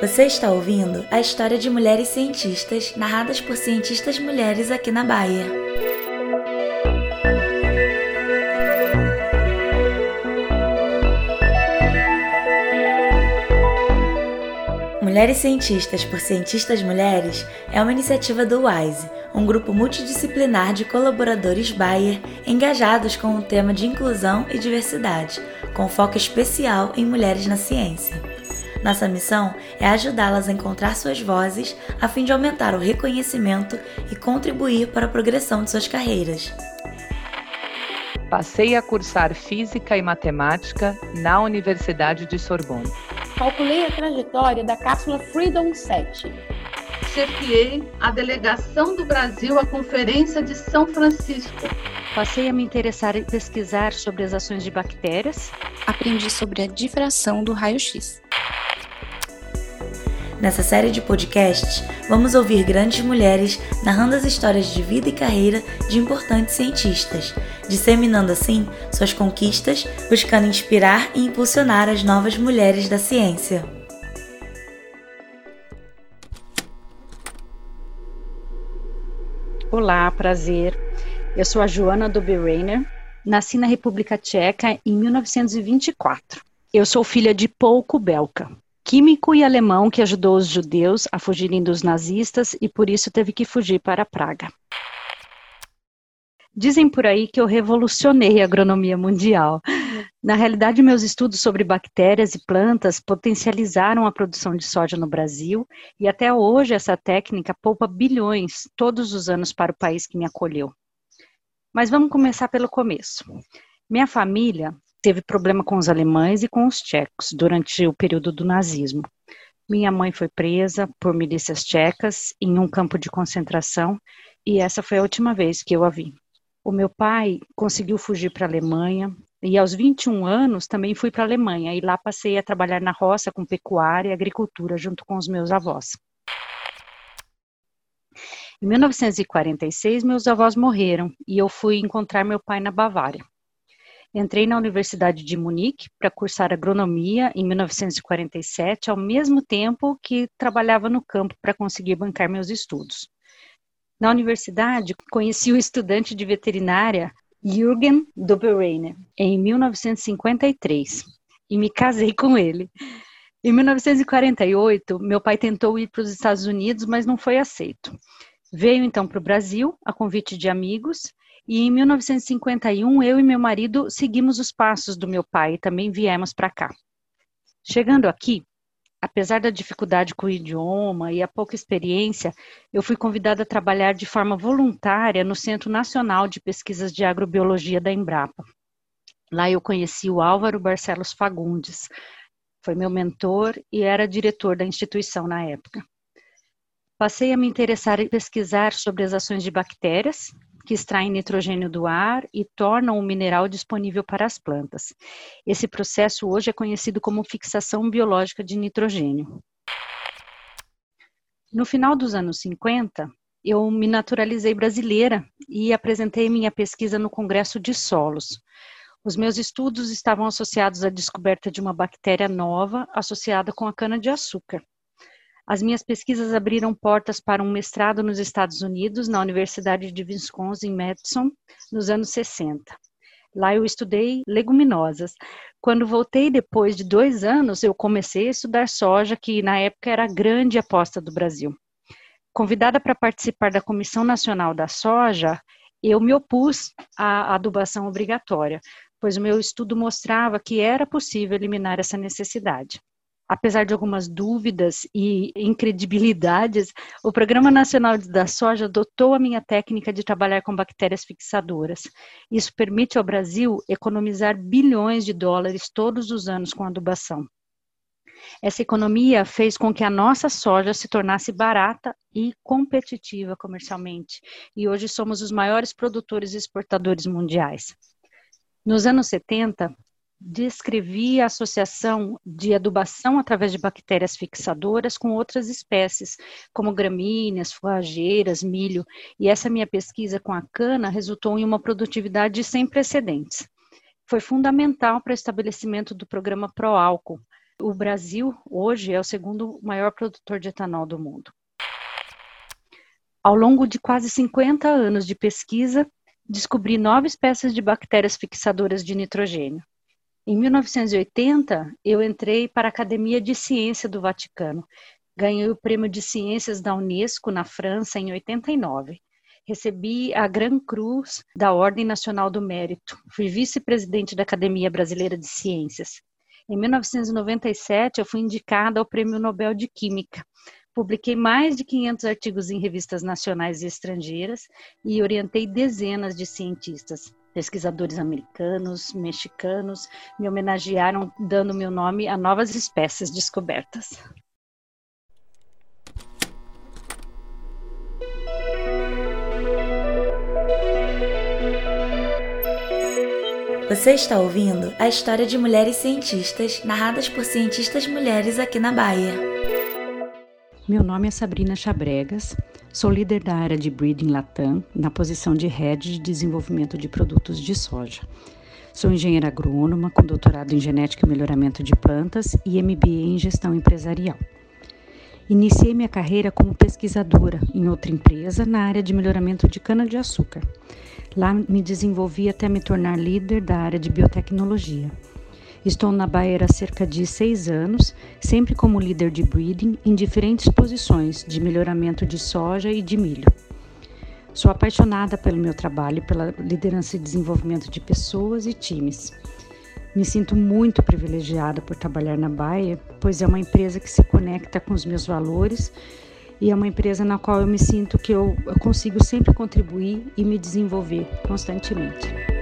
Você está ouvindo a história de mulheres cientistas narradas por cientistas mulheres aqui na Bahia. Mulheres Cientistas por Cientistas Mulheres é uma iniciativa do WISE, um grupo multidisciplinar de colaboradores Bayer engajados com o tema de inclusão e diversidade, com foco especial em mulheres na ciência. Nossa missão é ajudá-las a encontrar suas vozes a fim de aumentar o reconhecimento e contribuir para a progressão de suas carreiras. Passei a cursar Física e Matemática na Universidade de Sorbonne calculei a trajetória da cápsula Freedom 7. Chefiei a delegação do Brasil à Conferência de São Francisco. Passei a me interessar em pesquisar sobre as ações de bactérias. Aprendi sobre a difração do raio-x. Nessa série de podcasts, vamos ouvir grandes mulheres narrando as histórias de vida e carreira de importantes cientistas, disseminando assim suas conquistas, buscando inspirar e impulsionar as novas mulheres da ciência. Olá, prazer. Eu sou a Joana Doberainer. Nasci na República Tcheca em 1924. Eu sou filha de Paul Kubelka, químico e alemão que ajudou os judeus a fugirem dos nazistas e por isso teve que fugir para Praga. Dizem por aí que eu revolucionei a agronomia mundial. Na realidade, meus estudos sobre bactérias e plantas potencializaram a produção de soja no Brasil e até hoje essa técnica poupa bilhões todos os anos para o país que me acolheu. Mas vamos começar pelo começo. Minha família teve problema com os alemães e com os tchecos durante o período do nazismo. Minha mãe foi presa por milícias tchecas em um campo de concentração e essa foi a última vez que eu a vi. O meu pai conseguiu fugir para a Alemanha e aos 21 anos também fui para a Alemanha e lá passei a trabalhar na roça com pecuária e agricultura junto com os meus avós. Em 1946, meus avós morreram e eu fui encontrar meu pai na Bavária. Entrei na Universidade de Munique para cursar agronomia em 1947, ao mesmo tempo que trabalhava no campo para conseguir bancar meus estudos. Na universidade, conheci o estudante de veterinária Jürgen Dobereiner em 1953 e me casei com ele. Em 1948, meu pai tentou ir para os Estados Unidos, mas não foi aceito. Veio então para o Brasil, a convite de amigos, e em 1951, eu e meu marido seguimos os passos do meu pai e também viemos para cá. Chegando aqui, apesar da dificuldade com o idioma e a pouca experiência, eu fui convidada a trabalhar de forma voluntária no Centro Nacional de Pesquisas de Agrobiologia da Embrapa. Lá eu conheci o Álvaro Barcelos Fagundes, foi meu mentor e era diretor da instituição na época. Passei a me interessar em pesquisar sobre as ações de bactérias, que extraem nitrogênio do ar e tornam o mineral disponível para as plantas. Esse processo hoje é conhecido como fixação biológica de nitrogênio. No final dos anos 50, eu me naturalizei brasileira e apresentei minha pesquisa no Congresso de Solos. Os meus estudos estavam associados à descoberta de uma bactéria nova associada com a cana-de-açúcar. As minhas pesquisas abriram portas para um mestrado nos Estados Unidos, na Universidade de Wisconsin-Madison, nos anos 60. Lá eu estudei leguminosas. Quando voltei depois de dois anos, eu comecei a estudar soja, que na época era a grande aposta do Brasil. Convidada para participar da Comissão Nacional da Soja, eu me opus à adubação obrigatória, pois o meu estudo mostrava que era possível eliminar essa necessidade apesar de algumas dúvidas e incredibilidades, o Programa Nacional da Soja adotou a minha técnica de trabalhar com bactérias fixadoras. Isso permite ao Brasil economizar bilhões de dólares todos os anos com adubação. Essa economia fez com que a nossa soja se tornasse barata e competitiva comercialmente, e hoje somos os maiores produtores e exportadores mundiais. Nos anos 70, descrevi a associação de adubação através de bactérias fixadoras com outras espécies, como gramíneas, forrageiras, milho, e essa minha pesquisa com a cana resultou em uma produtividade sem precedentes. Foi fundamental para o estabelecimento do programa ProAlco, O Brasil, hoje, é o segundo maior produtor de etanol do mundo. Ao longo de quase 50 anos de pesquisa, descobri nove espécies de bactérias fixadoras de nitrogênio. Em 1980, eu entrei para a Academia de Ciência do Vaticano. Ganhei o Prêmio de Ciências da Unesco na França em 89. Recebi a Gran Cruz da Ordem Nacional do Mérito. Fui vice-presidente da Academia Brasileira de Ciências. Em 1997, eu fui indicada ao Prêmio Nobel de Química Publiquei mais de 500 artigos em revistas nacionais e estrangeiras e orientei dezenas de cientistas. Pesquisadores americanos, mexicanos me homenagearam dando meu nome a novas espécies descobertas. Você está ouvindo a história de mulheres cientistas narradas por cientistas mulheres aqui na Bahia. Meu nome é Sabrina Chabregas, sou líder da área de Breeding Latam, na posição de Head de Desenvolvimento de Produtos de Soja. Sou engenheira agrônoma com doutorado em Genética e Melhoramento de Plantas e MBA em Gestão Empresarial. Iniciei minha carreira como pesquisadora em outra empresa na área de melhoramento de cana-de-açúcar. Lá me desenvolvi até me tornar líder da área de biotecnologia. Estou na Bayer há cerca de seis anos, sempre como líder de breeding em diferentes posições de melhoramento de soja e de milho. Sou apaixonada pelo meu trabalho, pela liderança e desenvolvimento de pessoas e times. Me sinto muito privilegiada por trabalhar na Bayer, pois é uma empresa que se conecta com os meus valores e é uma empresa na qual eu me sinto que eu, eu consigo sempre contribuir e me desenvolver constantemente.